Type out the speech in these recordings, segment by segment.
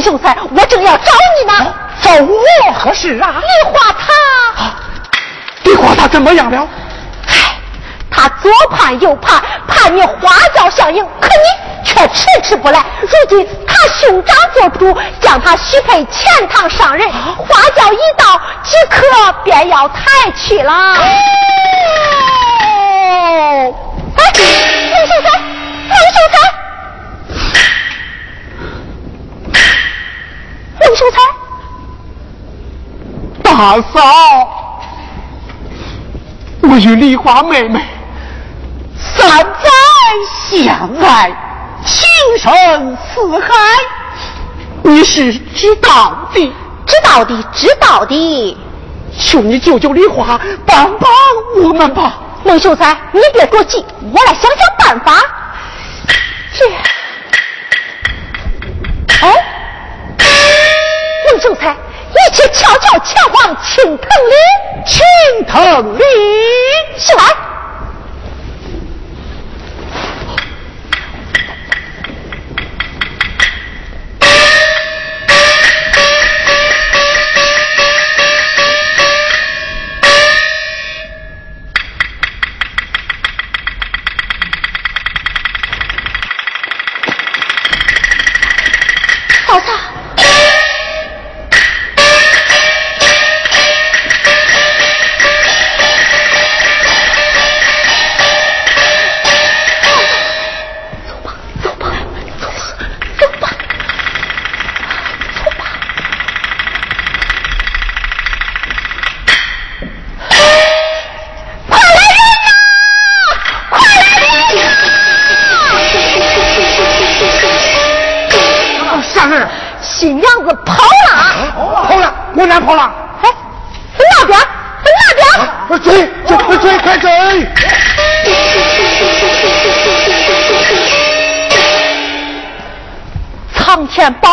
孟秀才，我正要找你呢。找我何事啊？梨花他，梨花他怎么样了？唉，他左盼右盼，盼你花轿相迎，可你却迟迟不来。如今他兄长做主，将他许配钱塘上人，花轿一到，即刻便要抬去了。哦，哎，孟秀才，孟秀才，孟秀才。大嫂，我与梨花妹妹三载相爱，情深似海，你是知道的，知道的，知道的。求你救救梨花，帮帮我们吧。孟秀才，你别着急，我来想想办法。前往青藤岭，青藤岭，起来。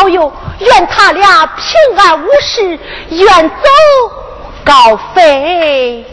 保佑，愿他俩平安无事，远走高飞。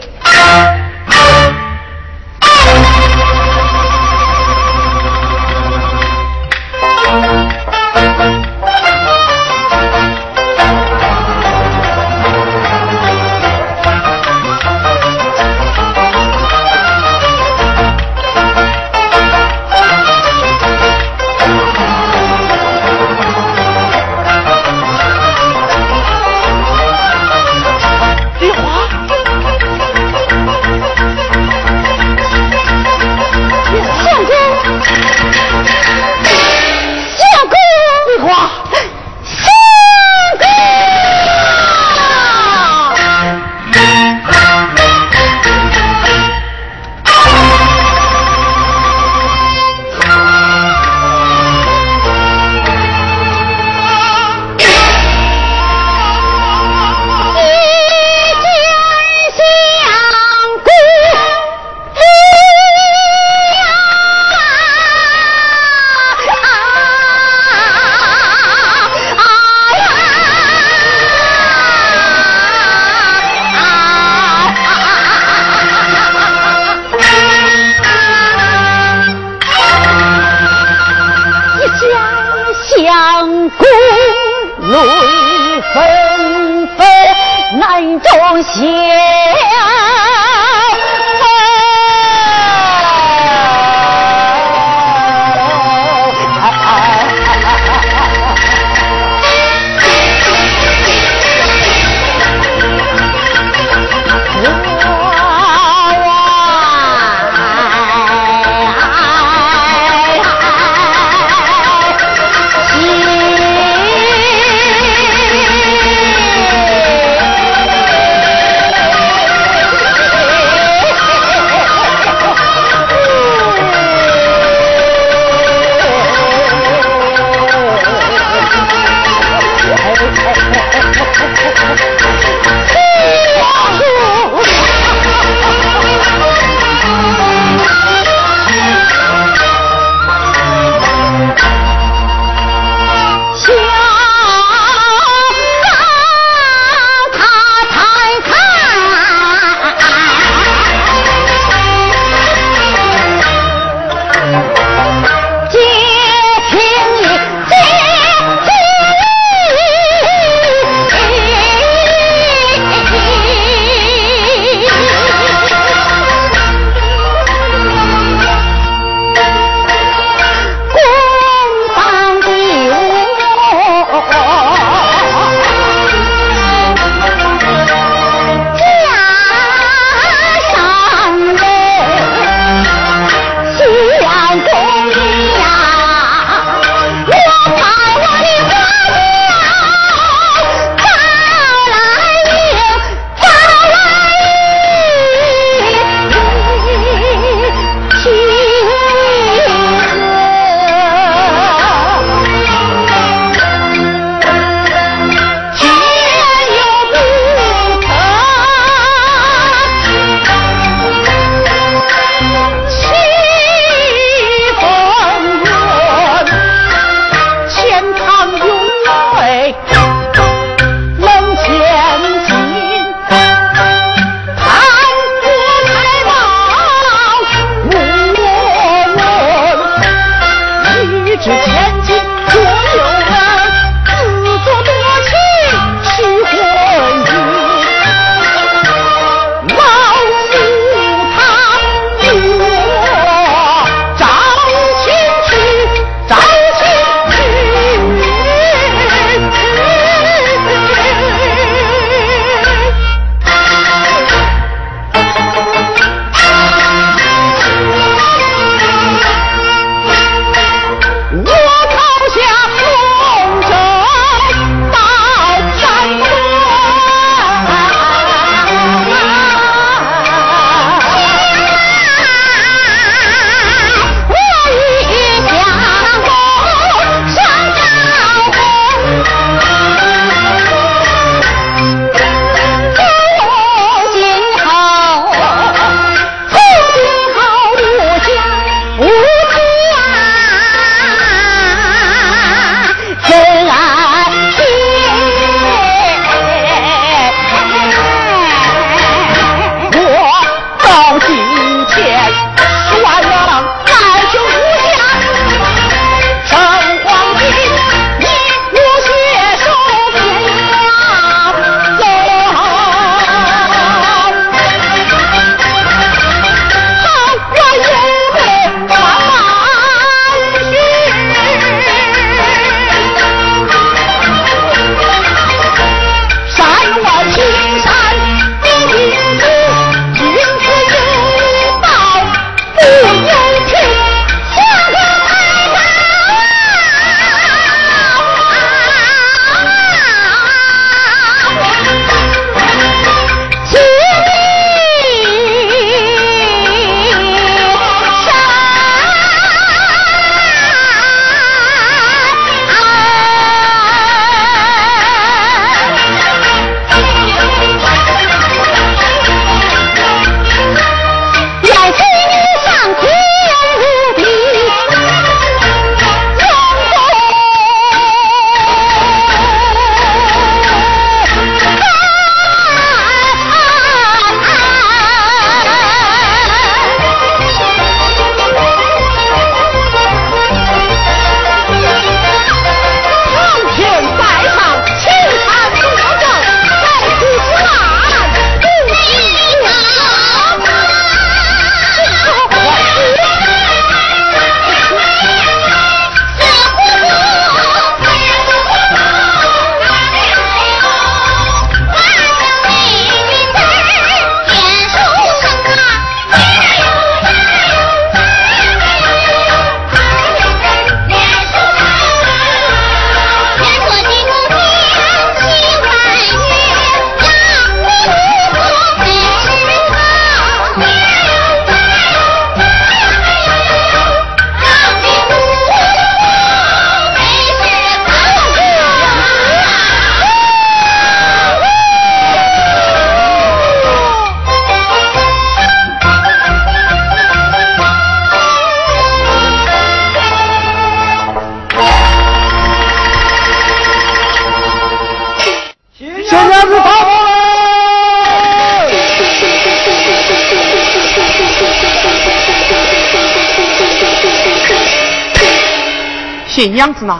新娘子呢？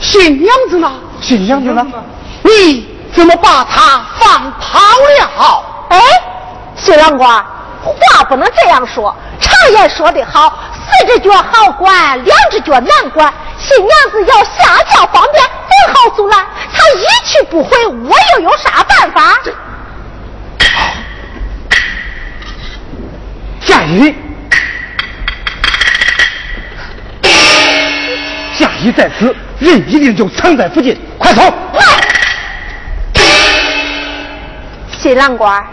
新娘子呢？新娘子呢？你怎么把她放跑了？哎，新郎官，话不能这样说。常言说得好，四只脚好管，两只脚难管。新娘子要下轿方便，不好阻拦。她一去不回，我又有啥办法？贾姨，贾姨在此，人一定就藏在附近，快走！新郎官，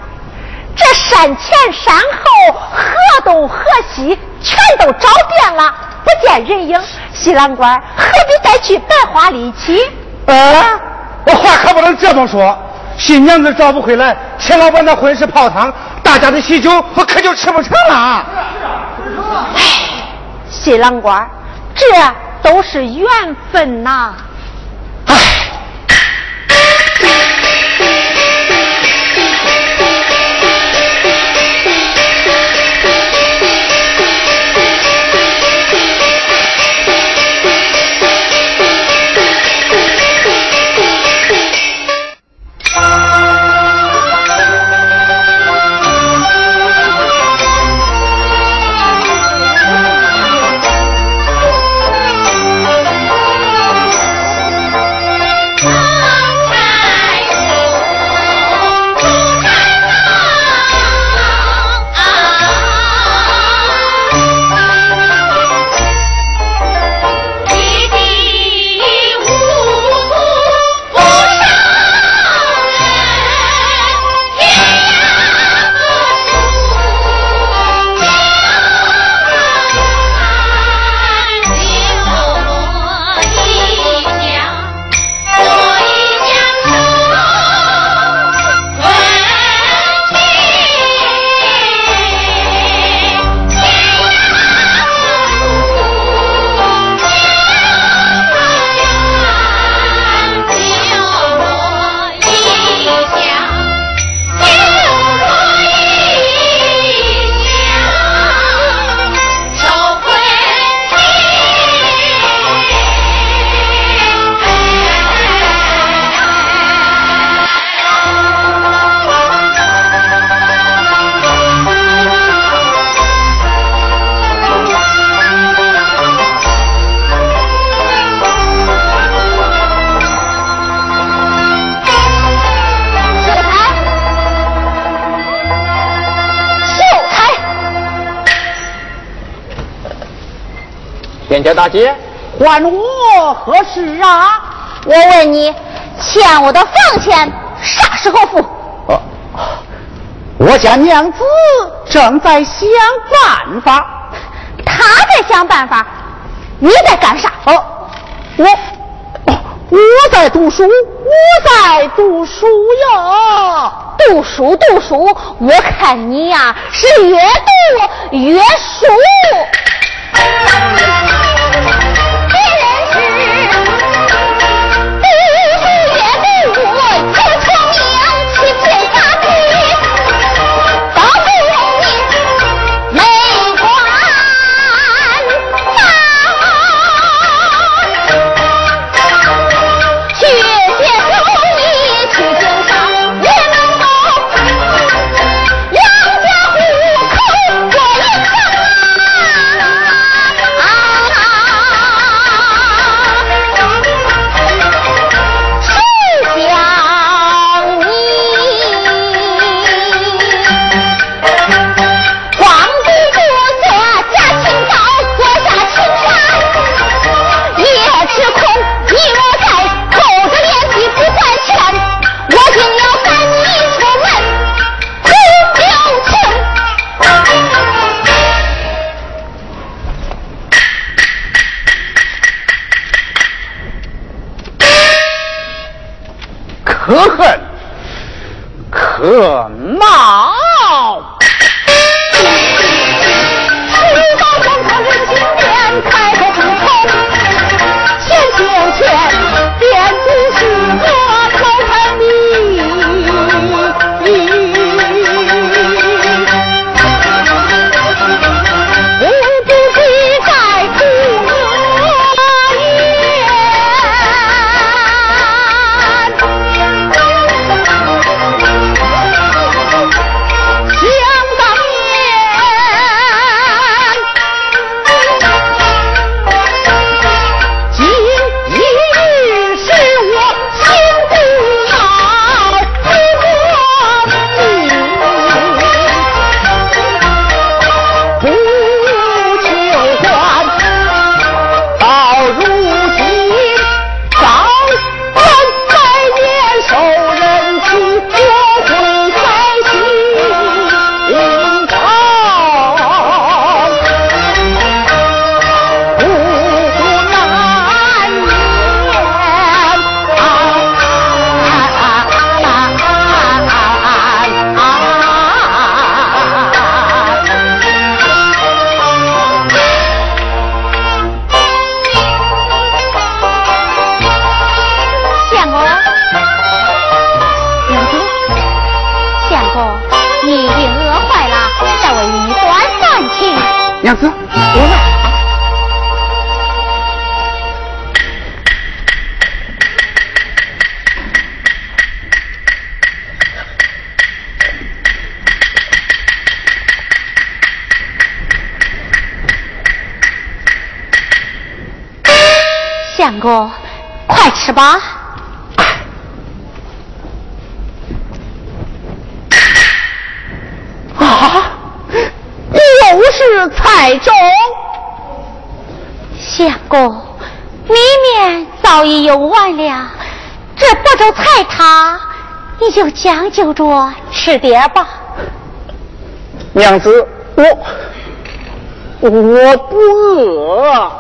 这山前山后、河东河西全都找遍了，不见人影。新郎官何必再去白花力气？啊，我话可不能这么说。新娘子找不回来，钱老板的婚事泡汤，大家的喜酒我可就吃不成了。唉，新郎官，这都是缘分呐。姐，还我何事啊？我问你，欠我的房钱啥时候付？哦，我家娘子正在想办法。她在想办法，你在干啥？哦，我，我在读书，我在读书呀。读书读书，我看你呀是越读越书。吧。啊，又是菜粥。相公，里面早已用完了，这不粥菜汤，你就将就着吃点吧。娘子，我我不饿。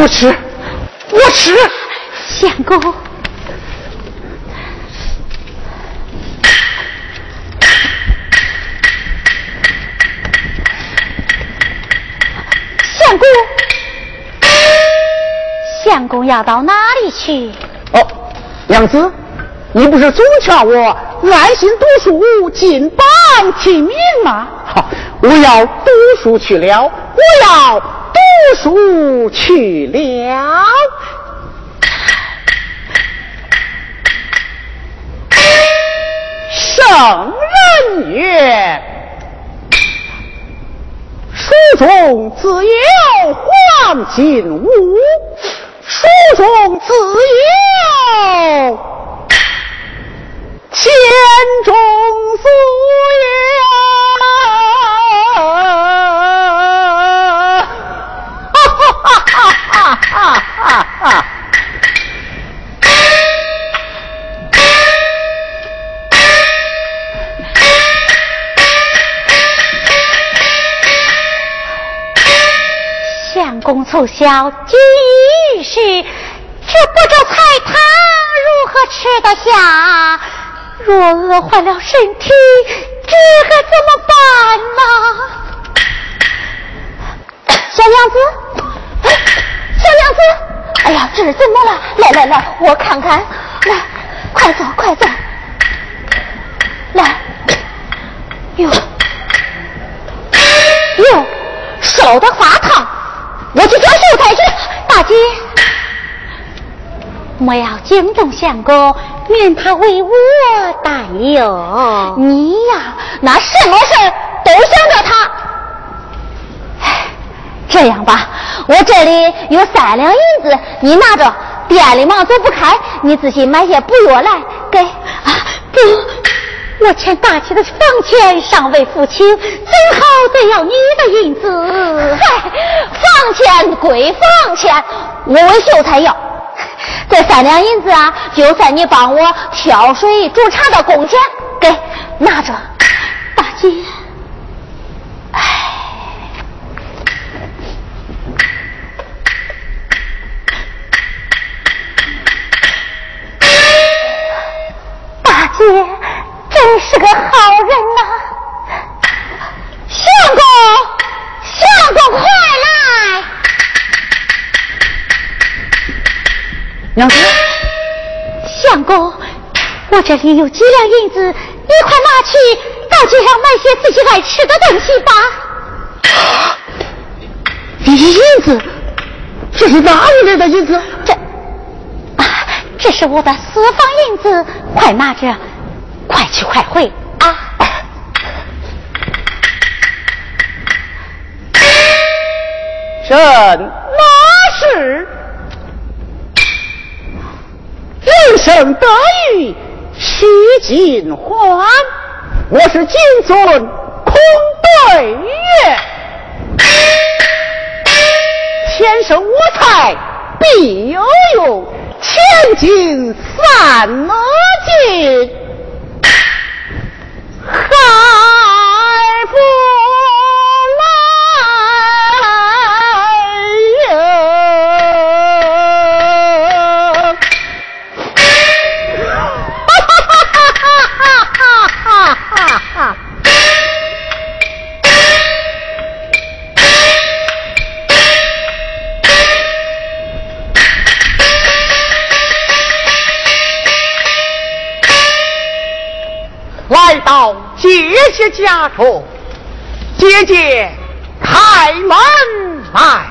我吃，我吃。相公，相公，相公要到哪里去？哦，娘子，你不是总劝我安心读书，进榜题名吗？好，我要读书去了，我要读书去了。圣人曰：“书中自有黄金屋，书中自有相公从小居于世，这不着菜汤如何吃得下？若饿坏了身体，这可怎么办呢？小娘子，小娘子，哎呀，这是怎么了？来来来，我看看，来，快走，快走，来，哟，哟，烧的发烫。我去姐，莫要惊动相公，免他为我担忧。你呀，那什么事都想着他。这样吧，我这里有三两银子，你拿着。店里忙走不开，你自己买些补药来给。啊，不。我欠大姐的房钱尚未付清，最好得要你的银子？嗨，房钱归房钱，我问秀才要这三两银子啊，就算你帮我挑水煮茶的工钱，给拿着，大姐。哎，大姐。真是个好人呐！相公，相公快来！娘子，相公，我这里有几两银子，你快拿去到街上买些自己爱吃的东西吧。银子，这是哪里来的银子？这，啊这是我的私房银子，快拿着。快去快回啊！朕哪是人生得意须尽欢？我是金尊空对月，天生我材必有用，千金散哪尽？害夫姐姐家中，姐姐开门来。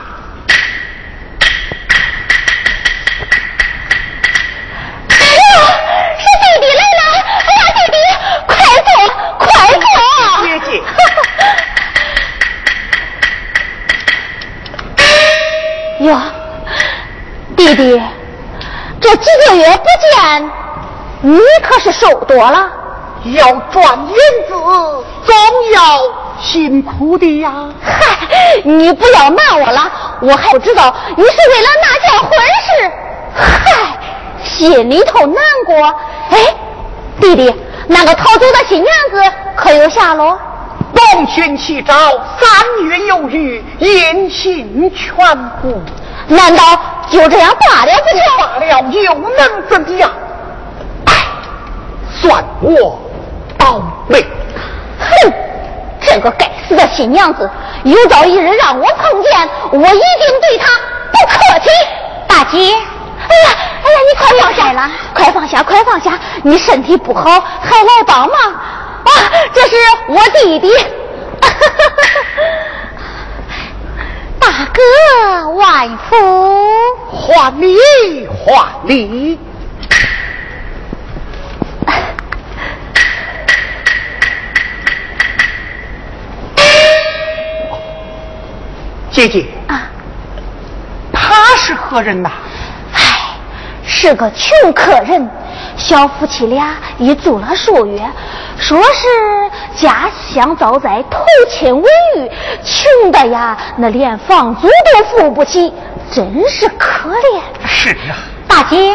是弟弟来了！哎呀，弟弟，快坐，快坐！姐姐，哟，弟弟，这几个月不见，你可是瘦多了。要赚银子，总要辛苦的呀！嗨，你不要骂我了，我还不知道你是为了那件婚事，嗨，心里头难过。哎，弟弟，那个逃走的新娘子可有下落？东寻西找，三月有余，音信全无。难道就这样罢了不成？罢了又能怎样？哎，算我倒霉。哼，这个该死的新娘子，有朝一日让我碰见，我一定对她不客气。大姐，哎呀，哎呀，你快放下了，快放下，快放下！你身体不好，还来帮忙啊？这是我弟弟。大哥，外父，还礼还礼。姐姐啊，他是何人呐？唉，是个穷客人。小夫妻俩已住了数月，说是家乡遭灾，投亲未遇，穷的呀，那连房租都付不起，真是可怜。是啊，大姐，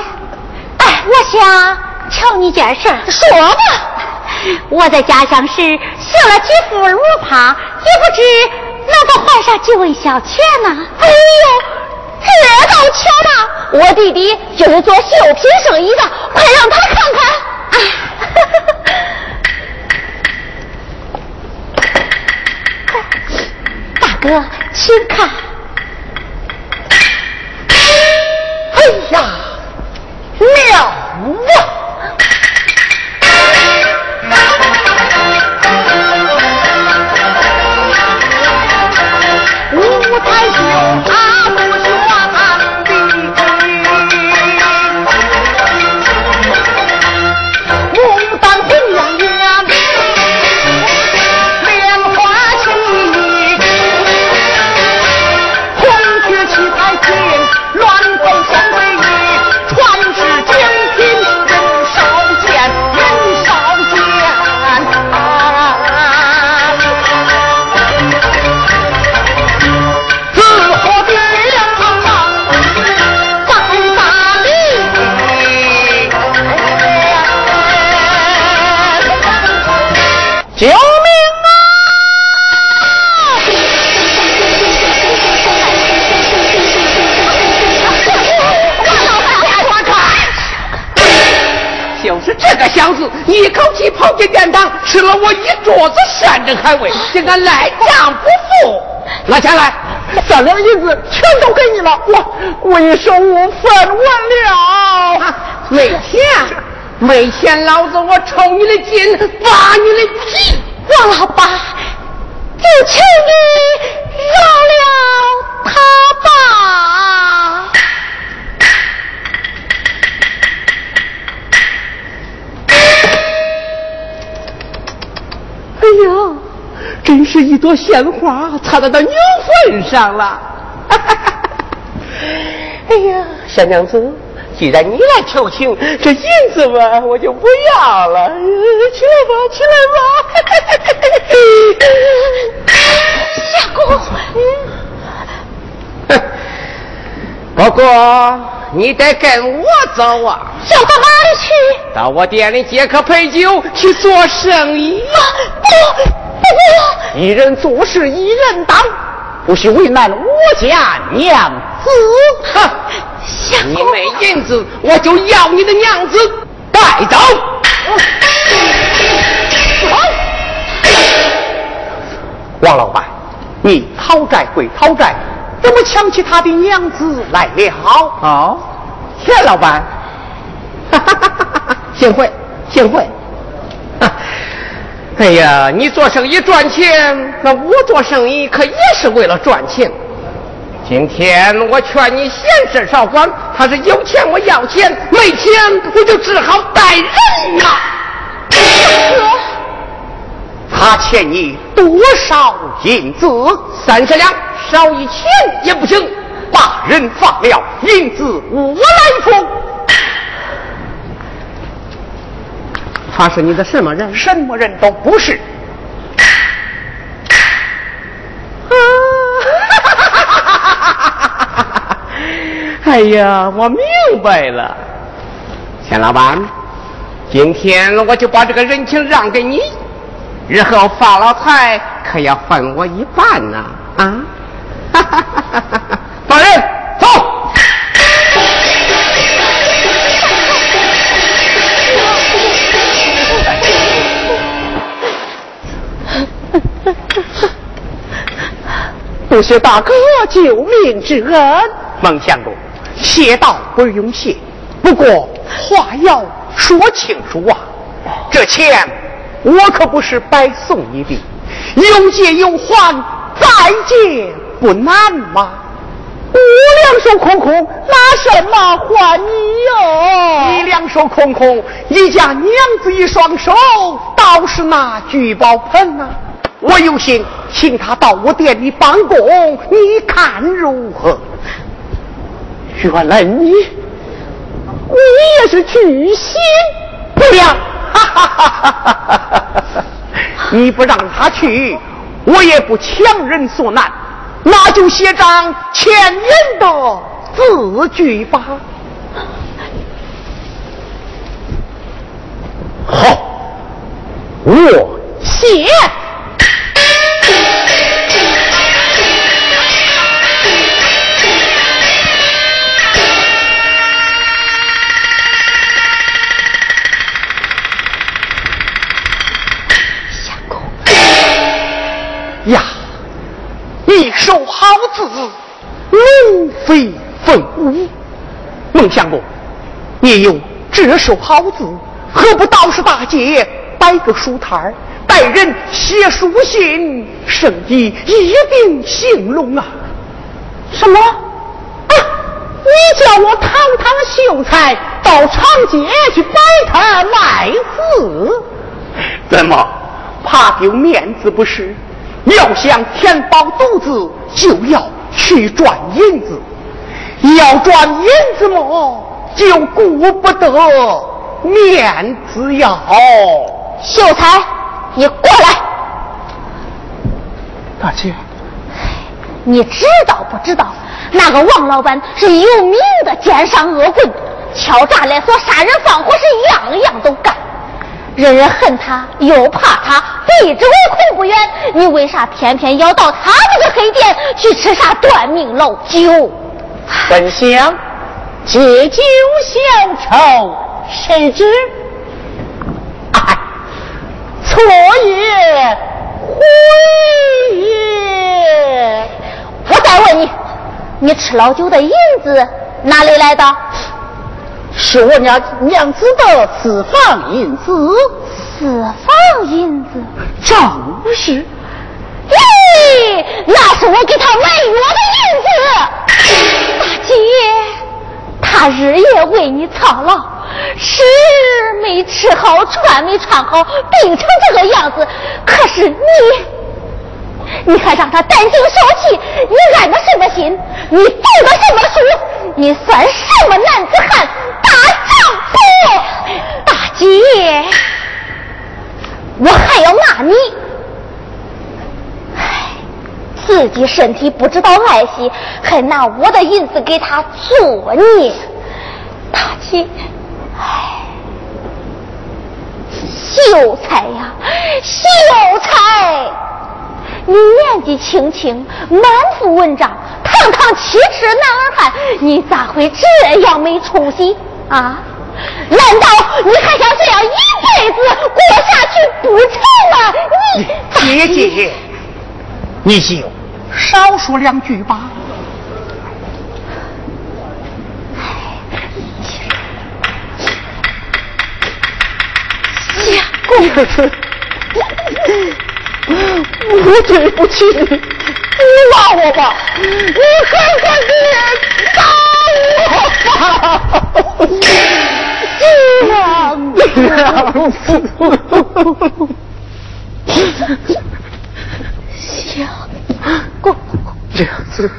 哎，我想瞧你件事儿，说吧。我在家乡时学了几副罗帕，也不知能够换上几位小妾呢。哎呦！这倒巧了，我弟弟就是做绣品生意的，快让他看看。大哥，请看。哎呀，妙啊！一口气跑进殿堂，吃了我一桌子山珍海味，竟敢赖账不付！拿钱来，三两银子全都给你了，我为首无分文了。没钱，没钱，老子我抽你的筋，扒你的皮！王老八，就求你饶了他吧。哎呀，真是一朵鲜花插在那牛粪上了！哎呀，小娘子，既然你来求情，这银子嘛，我就不要了。起来吧，起来吧！相公，不过你得跟我走啊！走到哪里去？到我店里接客陪酒，去做生意。啊不，不，一人做事一人当，不许为难我家娘子。哼，你没银子，我就要你的娘子，带走。王老板，你讨债归讨债，怎么抢起他的娘子来了？哦，钱老板，哈哈哈哈哈，幸会，幸会。哎呀，你做生意赚钱，那我做生意可也是为了赚钱。今天我劝你闲事少管，他是有钱我要钱，没钱我就只好带人呐。哥，他欠你多少银子？三十两，少一钱也不行。把人放了，银子我来付。他是你的什么人？什么人都不是。哎呀，我明白了，钱老板，今天我就把这个人情让给你，日后发了财，可要分我一半呐！啊！大人，走。不谢大哥救命之恩，孟相公，谢道不用谢。不过话要说清楚啊，这钱我可不是白送你的，有借有还，再借不难吗？我两手空空，拿什么还你哟？你两手空空，你家娘子一双手倒是拿聚宝盆呐。我有心请他到我店里帮工，你看如何？原来你，你也是巨星，不要！你不让他去，我也不强人所难，那就写张千人的字据吧。好，我写。手好字，龙飞凤舞。孟相公，你有这手好字，何不道士大街摆个书摊儿，带人写书信，生意一定兴隆啊！什么？啊！你叫我堂堂秀才到长街去摆摊卖字？怎么怕丢面子不是？要想填饱肚子，就要去赚银子；要赚银子么，就顾不得面子呀！秀才，你过来。大姐，你知道不知道？那个王老板是有名的奸商恶棍，敲诈勒索、杀人放火，是样样都干。人人恨他，又怕他，避之唯恐不远。你为啥偏偏要到他这个黑店去吃啥断命老酒？本想借酒消愁，谁知哎，错也回也。我再问你，你吃老酒的银子哪里来的？是我娘娘子的私房银子，私房银子，正是。咦，那是我给他买药的银子。大姐，他日夜为你操劳，吃没吃好，穿没穿好，病成这个样子。可是你，你还让他担惊受气，你安的什么心？你读的什么书？你算什么男子汉？大丈夫，大姐，我还要骂你。唉，自己身体不知道爱惜，还拿我的银子给他作孽。大姐，唉，秀才呀，秀才，你年纪轻轻，满腹文章，堂堂七尺男儿汉，你咋会这样没出息？啊？难道你还想这样一辈子过下去不成吗？你姐姐，你就少说两句吧。相公，我对不起你，你骂我吧，你狠狠地打我吧，娘子，相公，娘子，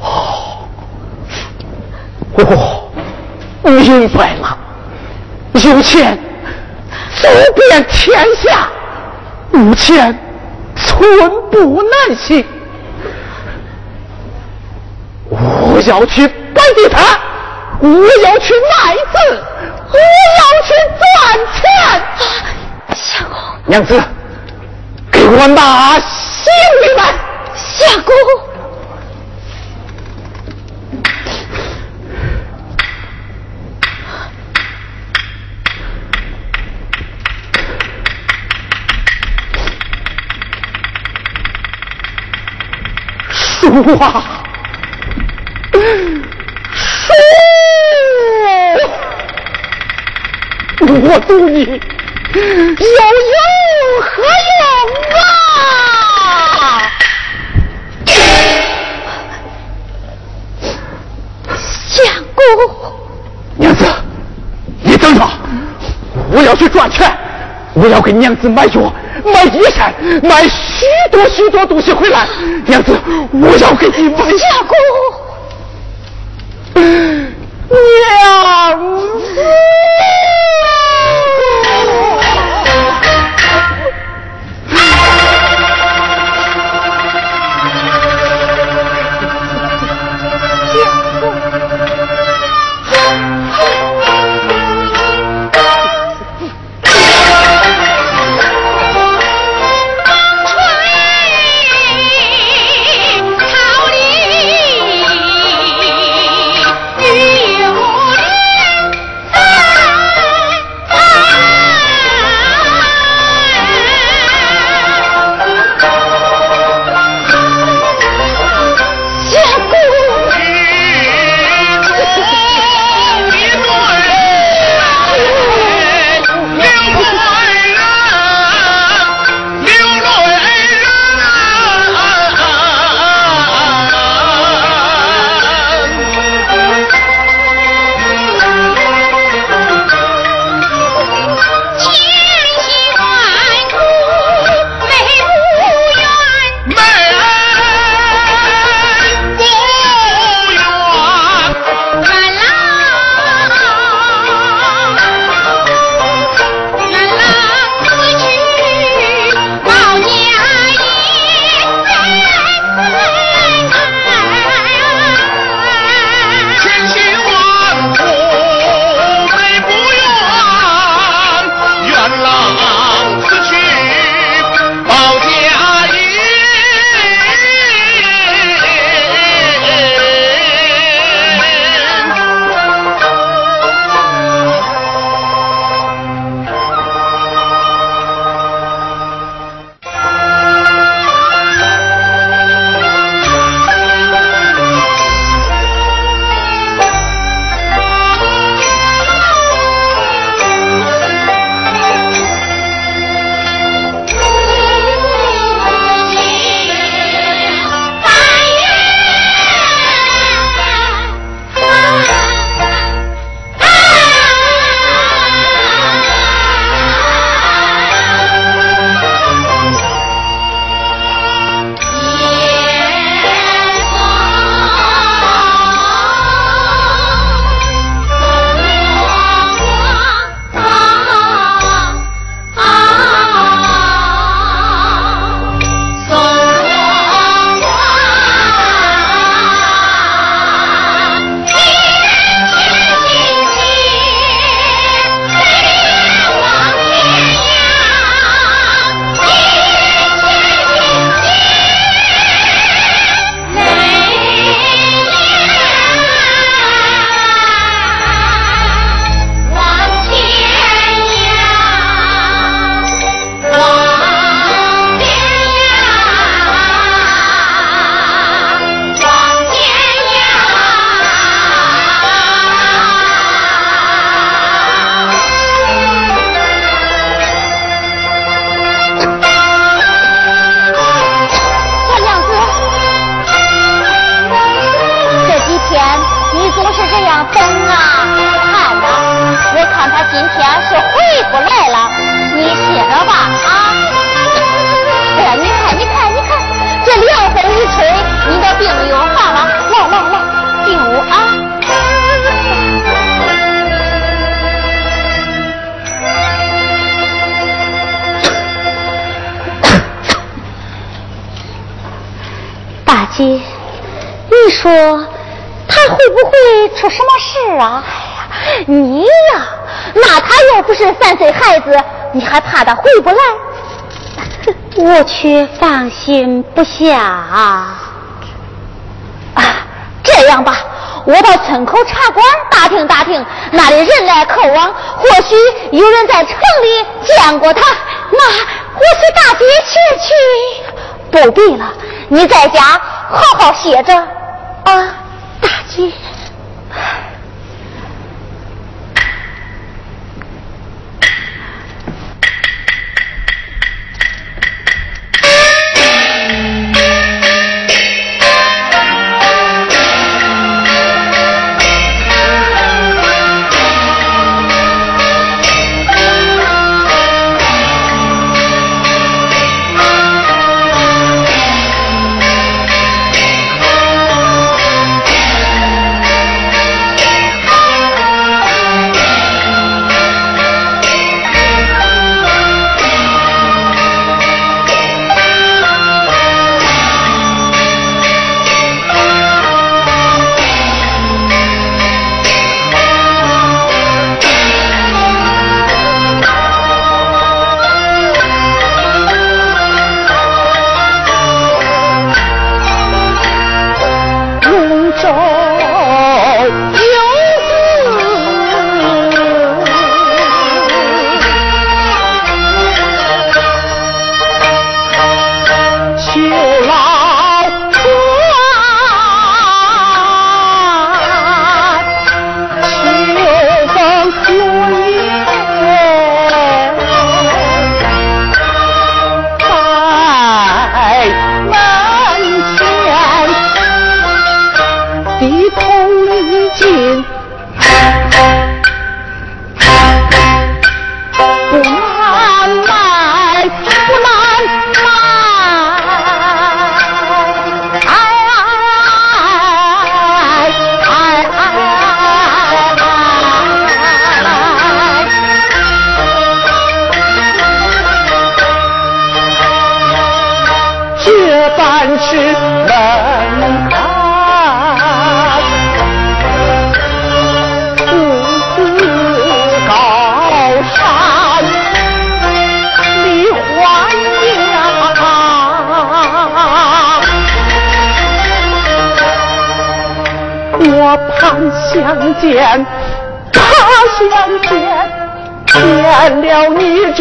哦，我明白了，有钱走遍天下，无钱寸步难行。我要去摆地摊，我要去卖字，我要去赚钱。相公，娘子，给我拿行李来。相公。书啊，书，我读你有用何用啊？相公，娘子，你等着，我要去赚钱，我要给娘子买药。买衣衫，买许多许多东西回来，娘子，我要给你买。相公，他回不来？我却放心不下啊！这样吧，我到村口茶馆打听打听，那里人来客往，或许有人在城里见过他。那我随大姐去去。不必了，你在家好好歇着啊，大姐。相见，他相见，见了你这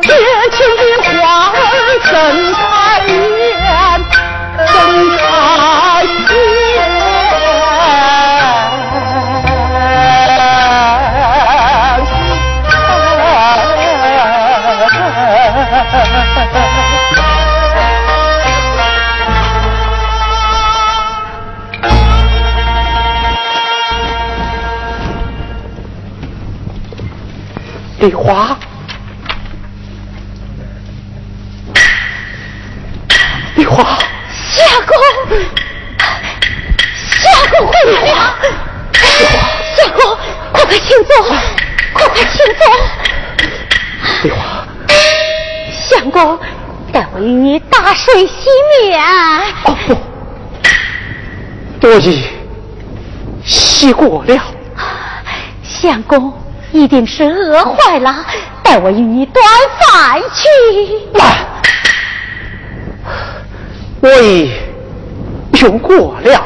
绝情的花儿怎开眼，梨花，梨花，相公，相公回来了。相公，快快请坐，快快请坐。梨花，相公，待我与你大水洗面。哦不，我已洗过了。相公。一定是饿坏了，待我与你端饭去。慢，我已用过了。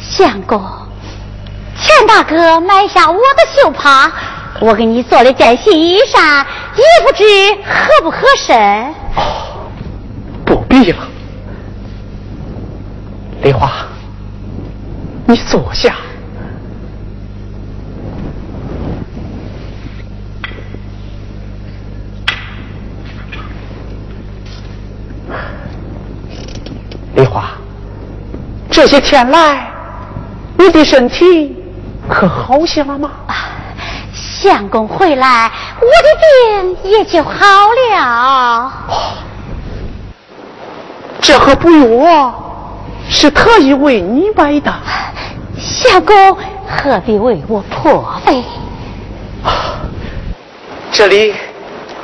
相公，钱大哥买下我的绣帕，我给你做了件新衣裳，也不知合不合身。哦，不必了，梨花，你坐下。梨花，这些天来，你的身体可好些了吗？相公回来，我的病也就好了。这盒补药是特意为你买的。相公何必为我破费？这里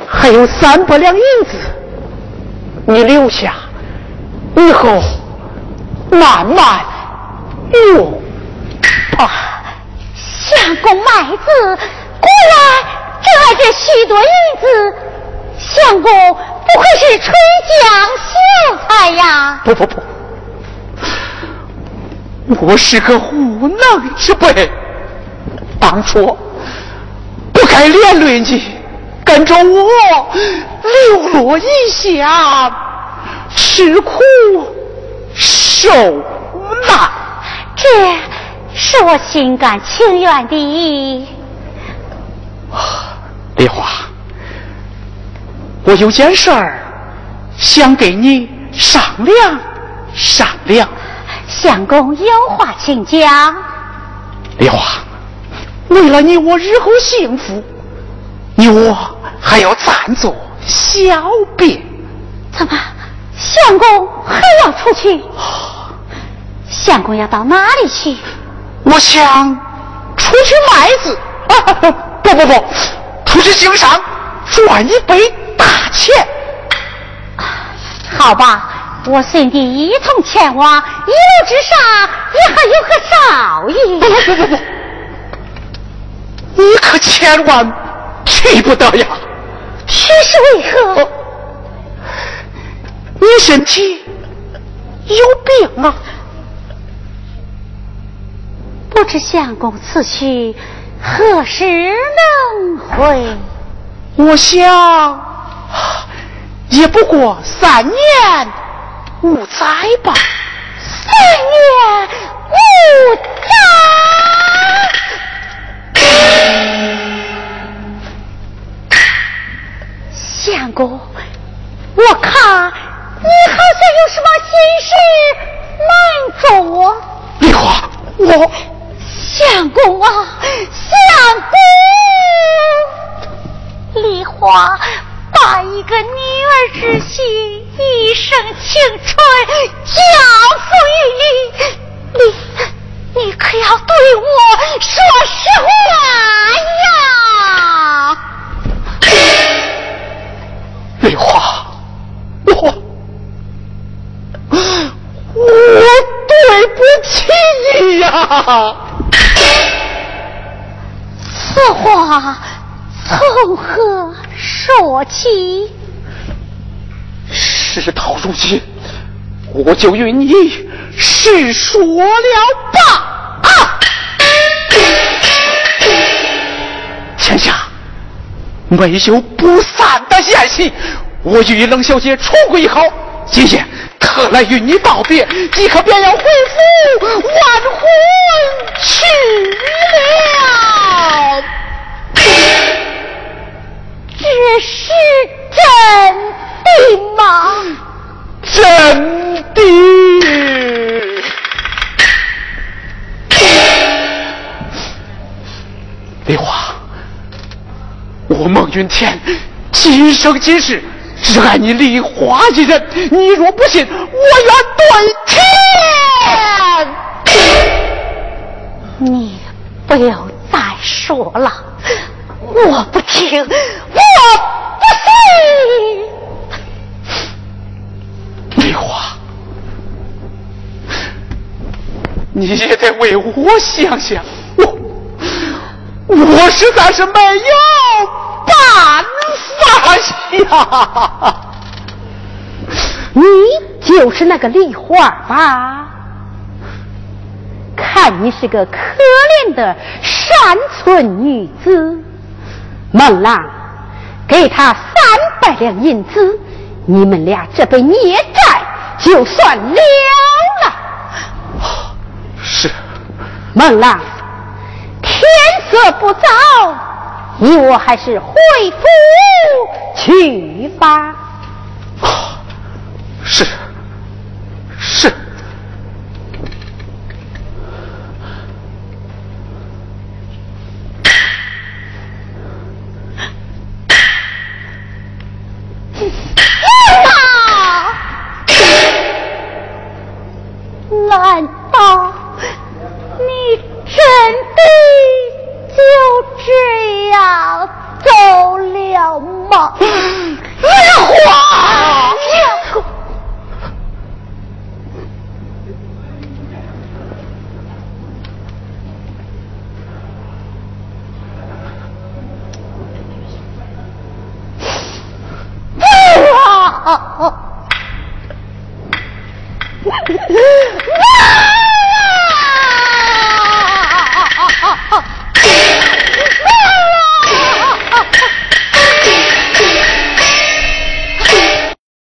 还有三百两银子，你留下。以后慢慢用。啊，相公麦子，果然这这许多银子，相公不愧是春江秀才呀！不不不，我是个无能之辈，当初不该连累你，跟着我流落异乡，吃苦受难，这是我心甘情愿的。丽华，我有件事儿想给你商量商量。相公有话请讲。丽华，为了你我日后幸福，你我还要暂作小别。怎么，相公还要出去？相公要到哪里去？我想出去卖子啊！不不不，出去经商赚一笔大钱。好吧，我随你一同前往，一路之上也还有个少爷。不不不不，你可千万去不得呀！这是为何？你身体有病啊！不知相公此去何时能回？我想也不过三年五载吧。三年五载。相公，我看你好像有什么心事瞒着我。丽华，我相公啊，相公，丽华把一个女儿之心、一生青春交付于你，你你可要对我说实话呀！梨花，我我对不起你呀！此话从何说起？事到如今，我就与你实说了吧。啊！天下没有不散的宴席，我与冷小姐处归好，今夜特来与你道别，即刻便要回府完婚去了。这是真的吗？真的。梨花，我孟云天今生今世只爱你梨花一人，你若不信，我愿对天。你不要再说了，我不听，我不信。梨花，你也得为我想想，我我实在是没有办法呀。你就是那个梨花吧？看你是个可怜的山村女子，孟浪给他三百两银子，你们俩这杯孽债就算了了。是，孟浪，天色不早，你我还是回府去吧。是是。